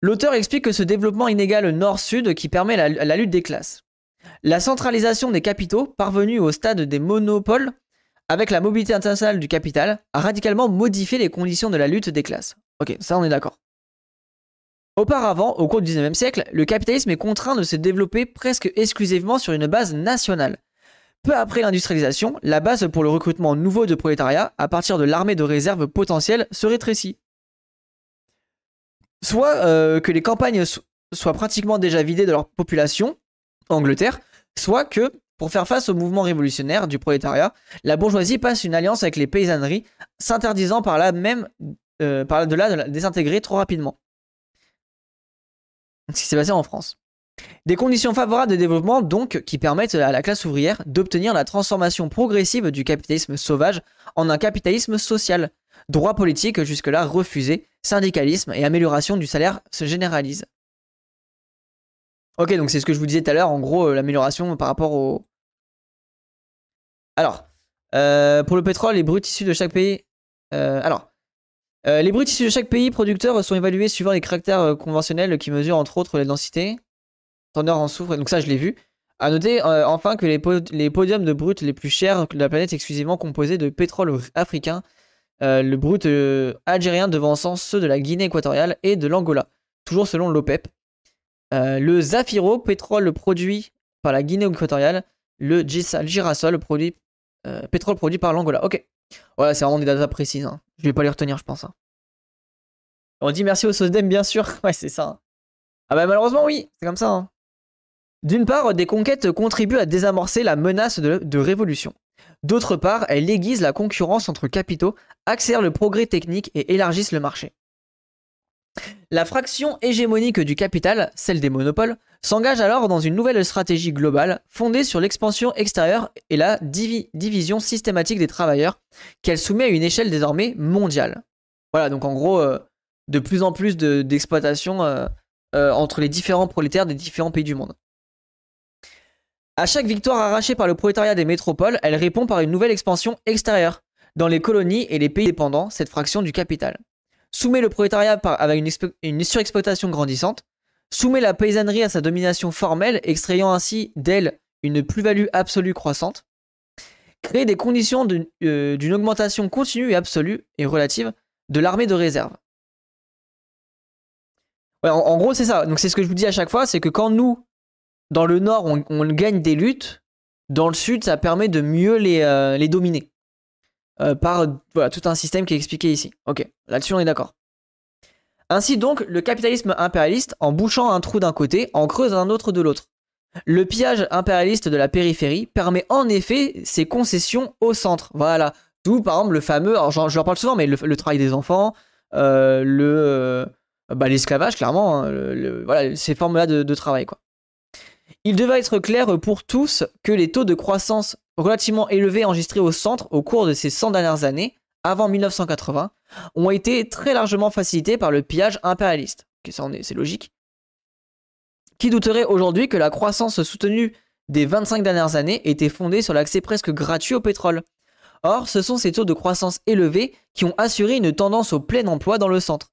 L'auteur explique que ce développement inégal nord-sud qui permet la, lutte des classes. La centralisation des capitaux, parvenue au stade des monopoles, avec la mobilité internationale du capital, a radicalement modifié les conditions de la lutte des classes. Ok, ça on est d'accord. Auparavant, au cours du 19e siècle, le capitalisme est contraint de se développer presque exclusivement sur une base nationale, peu après l'industrialisation, la base pour le recrutement nouveau de prolétariat, à partir de l'armée de réserve potentielle, se rétrécit. Soit euh, que les campagnes soient pratiquement déjà vidées de leur population, Angleterre, soit que, pour faire face au mouvement révolutionnaire du prolétariat, la bourgeoisie passe une alliance avec les paysanneries, s'interdisant par là même, euh, par delà de la désintégrer trop rapidement. Ce qui s'est passé en France. Des conditions favorables de développement donc qui permettent à la classe ouvrière d'obtenir la transformation progressive du capitalisme sauvage en un capitalisme social. Droit politique jusque-là refusé, syndicalisme et amélioration du salaire se généralisent. Ok, donc c'est ce que je vous disais tout à l'heure, en gros, euh, l'amélioration par rapport au... Alors, euh, pour le pétrole, les bruts issus de chaque pays... Euh, alors, les bruts issus de chaque pays producteur sont évalués suivant les caractères conventionnels qui mesurent entre autres les densités, en souffre, donc ça je l'ai vu. À noter enfin que les, podiums de brut les plus chers de la planète exclusivement composés de pétrole africain, le brut algérien devançant ceux de la Guinée équatoriale et de l'Angola, toujours selon l'OPEP. Le Zafiro, pétrole produit par la Guinée équatoriale, le girasol, produit, pétrole produit par l'Angola. Ok. Ouais, c'est vraiment des datas précises. Hein. Je vais pas les retenir, je pense. Hein. On dit merci au SOSDEM, bien sûr. Ouais, c'est ça. Hein. Ah bah malheureusement, oui, c'est comme ça. D'une part, des conquêtes contribuent à désamorcer la menace de, révolution. D'autre part, elles aiguisent la concurrence entre capitaux, accélèrent le progrès technique et élargissent le marché. La fraction hégémonique du capital, celle des monopoles, s'engage alors dans une nouvelle stratégie globale fondée sur l'expansion extérieure et la division systématique des travailleurs qu'elle soumet à une échelle désormais mondiale. Voilà, donc en gros, euh, de plus en plus d'exploitation euh, euh, entre les différents prolétaires des différents pays du monde. À chaque victoire arrachée par le prolétariat des métropoles, elle répond par une nouvelle expansion extérieure. Dans les colonies et les pays dépendants, cette fraction du capital soumet le prolétariat avec une, surexploitation grandissante. soumet la paysannerie à sa domination formelle, extrayant ainsi d'elle une plus-value absolue croissante, crée des conditions euh, d'une augmentation continue et absolue et relative de l'armée de réserve. en, gros, c'est ça. Donc, c'est ce que je vous dis à chaque fois c'est que quand nous, dans le nord, on, gagne des luttes, dans le sud, ça permet de mieux les, euh, les dominer. Euh, par tout un système qui est expliqué ici. Ok, là-dessus, on est d'accord. Ainsi donc, le capitalisme impérialiste, en bouchant un trou d'un côté, en creuse un autre de l'autre. Le pillage impérialiste de la périphérie permet en effet ses concessions au centre. Voilà. D'où, par exemple, le fameux, alors je leur parle souvent, mais le, travail des enfants, euh, le, euh, bah, l'esclavage, clairement, hein, voilà, ces formes-là de, travail, quoi. Il devait être clair pour tous que les taux de croissance relativement élevés enregistrés au centre au cours de ces 100 dernières années, avant 1980, ont été très largement facilités par le pillage impérialiste. c'est logique. Qui douterait aujourd'hui que la croissance soutenue des 25 dernières années était fondée sur l'accès presque gratuit au pétrole? Or, ce sont ces taux de croissance élevés qui ont assuré une tendance au plein emploi dans le centre.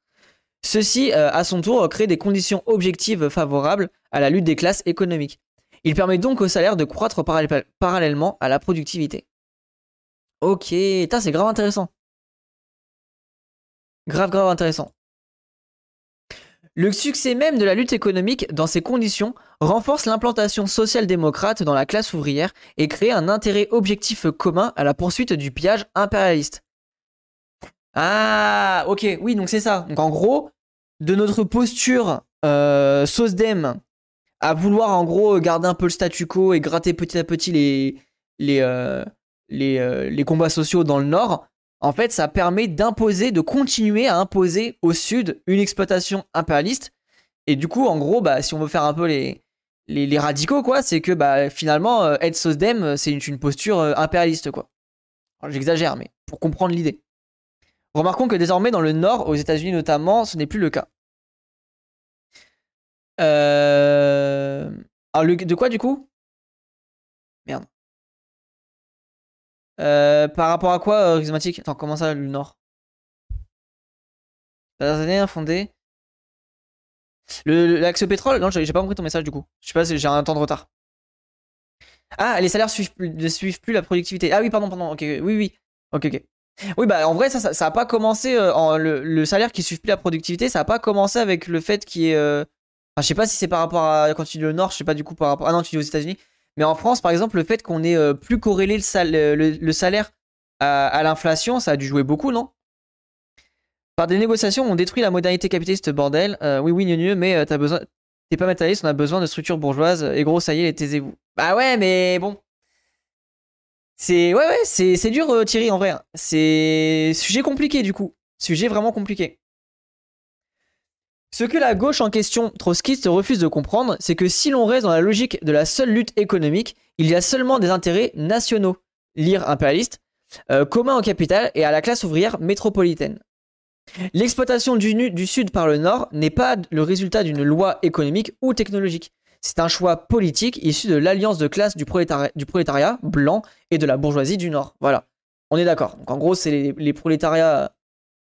Ceci, euh, à son tour, crée des conditions objectives favorables à la lutte des classes économiques. Il permet donc au salaire de croître parallèlement à la productivité. Ok, c'est grave intéressant. Grave, grave intéressant. Le succès même de la lutte économique dans ces conditions renforce l'implantation social-démocrate dans la classe ouvrière et crée un intérêt objectif commun à la poursuite du pillage impérialiste. Ah, ok, oui, donc c'est ça. Donc en gros, de notre posture euh, SOSDEM à vouloir en gros garder un peu le statu quo et gratter petit à petit les, les, euh, les, euh, les combats sociaux dans le nord, en fait, ça permet d'imposer, de continuer à imposer au sud une exploitation impérialiste. Et du coup, en gros, bah, si on veut faire un peu les, les, radicaux, quoi, c'est que bah, finalement, être SOSDEM, c'est une, posture euh, impérialiste, quoi. J'exagère, mais pour comprendre l'idée. Remarquons que désormais, dans le nord, aux États-Unis notamment, ce n'est plus le cas. Euh... Alors, de quoi du coup? Merde. Euh, par rapport à quoi, euh, Attends, comment ça, le Nord? Dernières années, fondé. L'axe le, pétrole? Non, j'ai pas compris ton message du coup. Je sais pas si j'ai un temps de retard. Ah, les salaires suivent, ne suivent plus la productivité. Ah oui, pardon, pardon. Ok, oui, oui. Ok, ok. Oui, bah en vrai, ça, ça, a pas commencé. Euh, le, salaire qui suit plus la productivité, ça a pas commencé avec le fait qu'il y ait. Euh... Enfin, je sais pas si c'est par rapport à quand tu dis le Nord, je sais pas du coup par rapport. Ah non, tu dis aux États-Unis. Mais en France, par exemple, le fait qu'on ait euh, plus corrélé le, salaire à, l'inflation, ça a dû jouer beaucoup, non? Par des négociations, on détruit la modernité capitaliste, bordel. Oui, oui, mieux, mais t'as besoin. T'es pas matérialiste, on a besoin de structures bourgeoises. Et gros, ça y est, taisez-vous. Bah ouais, mais bon. C'est ouais, ouais, c'est dur, Thierry, en vrai. Hein. C'est sujet compliqué, du coup. Sujet vraiment compliqué. Ce que la gauche en question trotskiste refuse de comprendre, c'est que si l'on reste dans la logique de la seule lutte économique, il y a seulement des intérêts nationaux, lire impérialiste, euh, communs au capital et à la classe ouvrière métropolitaine. L'exploitation du Sud par le Nord n'est pas le résultat d'une loi économique ou technologique. C'est un choix politique issu de l'alliance de classe du prolétariat, blanc et de la bourgeoisie du Nord. Voilà. On est d'accord. Donc en gros, c'est les, prolétariats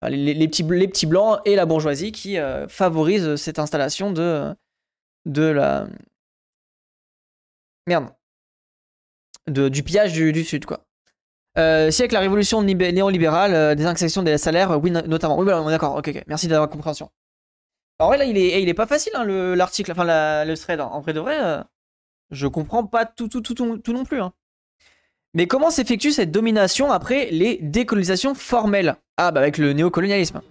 les, petits, blancs et la bourgeoisie qui euh, favorisent cette installation de, de la. Merde. De, du pillage du, Sud, quoi. Euh, si avec la révolution néolibérale, euh, des indexations des salaires, oui, notamment. Oui, voilà, d'accord, ok, ok. Merci d'avoir compréhension. Alors, ouais, là, il est, eh, il est pas facile, hein, l'article, enfin, le thread. En vrai de vrai, je comprends pas tout, tout, tout non plus. Hein. Mais comment s'effectue cette domination après les décolonisations formelles? Ah, bah avec le néocolonialisme.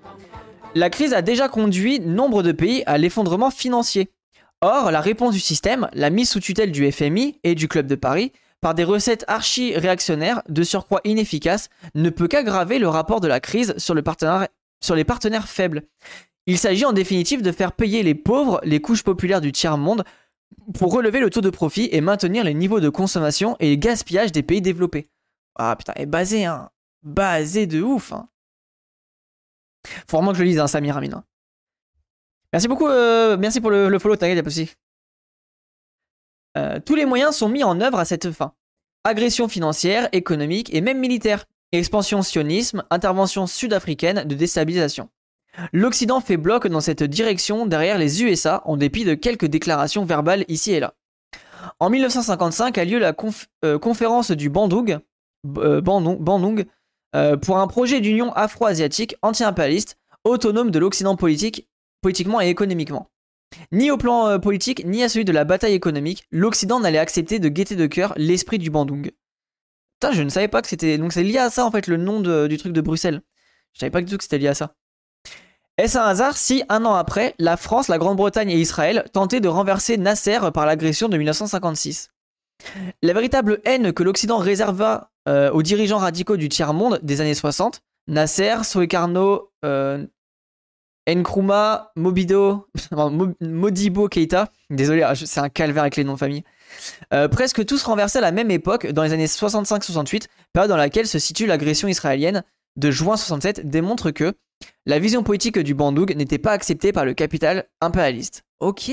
La crise a déjà conduit nombre de pays à l'effondrement financier. Or, la réponse du système, la mise sous tutelle du FMI et du Club de Paris, par des recettes archi-réactionnaires, de surcroît inefficaces, ne peut qu'aggraver le rapport de la crise sur, le sur les partenaires faibles. Il s'agit en définitive de faire payer les pauvres, les couches populaires du tiers-monde, pour relever le taux de profit et maintenir les niveaux de consommation et gaspillage des pays développés. Ah putain, est basé, hein. Basé de ouf, hein. Faut vraiment que je le lise, hein, Samir Amin. Hein. Merci beaucoup, euh, merci pour le, follow, t'inquiète, y'a pas euh, tous les moyens sont mis en œuvre à cette fin. Agression financière, économique et même militaire. Expansion sionisme, intervention sud-africaine de déstabilisation. L'Occident fait bloc dans cette direction derrière les USA en dépit de quelques déclarations verbales ici et là. En 1955 a lieu la euh, conférence du Bandung, euh, euh, pour un projet d'union afro-asiatique anti-impérialiste autonome de l'Occident politique, politiquement et économiquement. Ni au plan politique, ni à celui de la bataille économique, l'Occident n'allait accepter de gaieté de cœur l'esprit du Bandung. Putain, je ne savais pas que c'était. Donc c'est lié à ça en fait, le nom du truc de Bruxelles. Je savais pas du tout que c'était lié à ça. Est-ce un hasard si, un an après, la France, la Grande-Bretagne et Israël tentaient de renverser Nasser par l'agression de 1956 La véritable haine que l'Occident réserva euh, aux dirigeants radicaux du tiers-monde des années 60, Nasser, Soekarno, euh, Nkrumah, Mobido, Modibo Keita, désolé, ah, c'est un calvaire avec les noms de famille, euh, presque tous renversés à la même époque, dans les années 65-68, période dans laquelle se situe l'agression israélienne de juin 67, démontre que la vision politique du Bandung n'était pas acceptée par le capital impérialiste. Ok.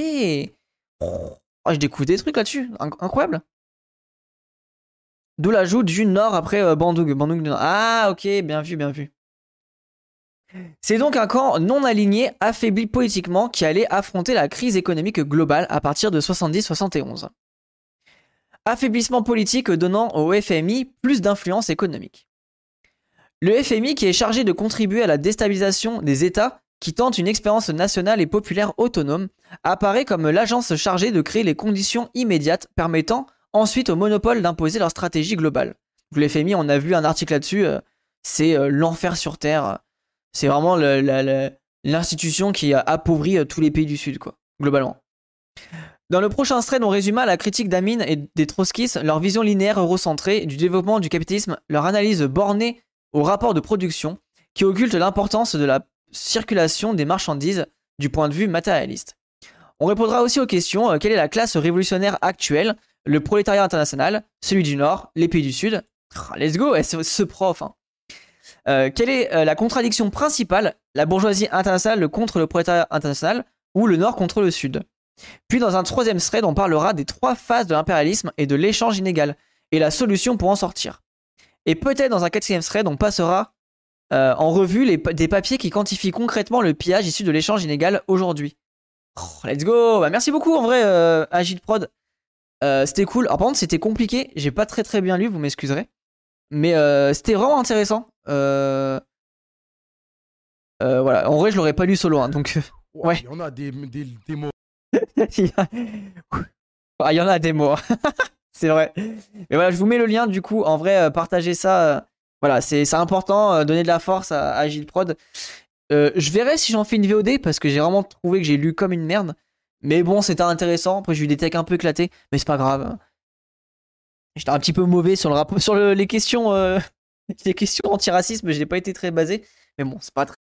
Oh, je découvre des trucs là-dessus. Incroyable. D'où l'ajout du Nord après euh. Ah, ok, bien vu, bien vu. C'est donc un camp non aligné, affaibli politiquement, qui allait affronter la crise économique globale à partir de 70-71. Affaiblissement politique donnant au FMI plus d'influence économique. Le FMI, qui est chargé de contribuer à la déstabilisation des États qui tentent une expérience nationale et populaire autonome, apparaît comme l'agence chargée de créer les conditions immédiates permettant ensuite au monopole d'imposer leur stratégie globale. le FMI, on a vu un article là-dessus, euh, c'est euh, l'enfer sur Terre. C'est vraiment l'institution qui a appauvri euh, tous les pays du Sud, quoi, globalement. Dans le prochain thread, on résuma la critique d'Amin et des trotskistes, leur vision linéaire eurocentrée du développement du capitalisme, leur analyse bornée au rapport de production qui occulte l'importance de la circulation des marchandises du point de vue matérialiste. On répondra aussi aux questions euh, quelle est la classe révolutionnaire actuelle, le prolétariat international, celui du Nord, les pays du Sud? Ah, let's go, ce prof. Hein. Euh, quelle est euh, la contradiction principale, la bourgeoisie internationale contre le prolétariat international ou le Nord contre le Sud? Puis dans un troisième thread, on parlera des trois phases de l'impérialisme et de l'échange inégal et la solution pour en sortir. Et peut-être dans un quatrième thread, on passera euh, en revue les, des papiers qui quantifient concrètement le pillage issu de l'échange inégal aujourd'hui. Oh, let's go bah, Merci beaucoup en vrai, euh, Agile Prod. Euh, c'était cool. Alors par contre, c'était compliqué. J'ai pas très très bien lu, vous m'excuserez. Mais euh, c'était vraiment intéressant. voilà. En vrai, je l'aurais pas lu solo. Hein, donc, ouais. Il y en a des, des, des mots. Il y en a des mots. C'est vrai. Mais voilà, je vous mets le lien du coup. En vrai, euh, partagez ça. Euh, voilà, c'est important. Euh, donner de la force à, à Gilles Prod. je verrai si j'en fais une VOD parce que j'ai vraiment trouvé que j'ai lu comme une merde. Mais bon, c'était intéressant. Après, j'ai eu des techs un peu éclatés, mais c'est pas grave. J'étais un petit peu mauvais sur le rapport, sur les questions, les questions anti-racisme. J'ai pas été très basé, mais bon, c'est pas très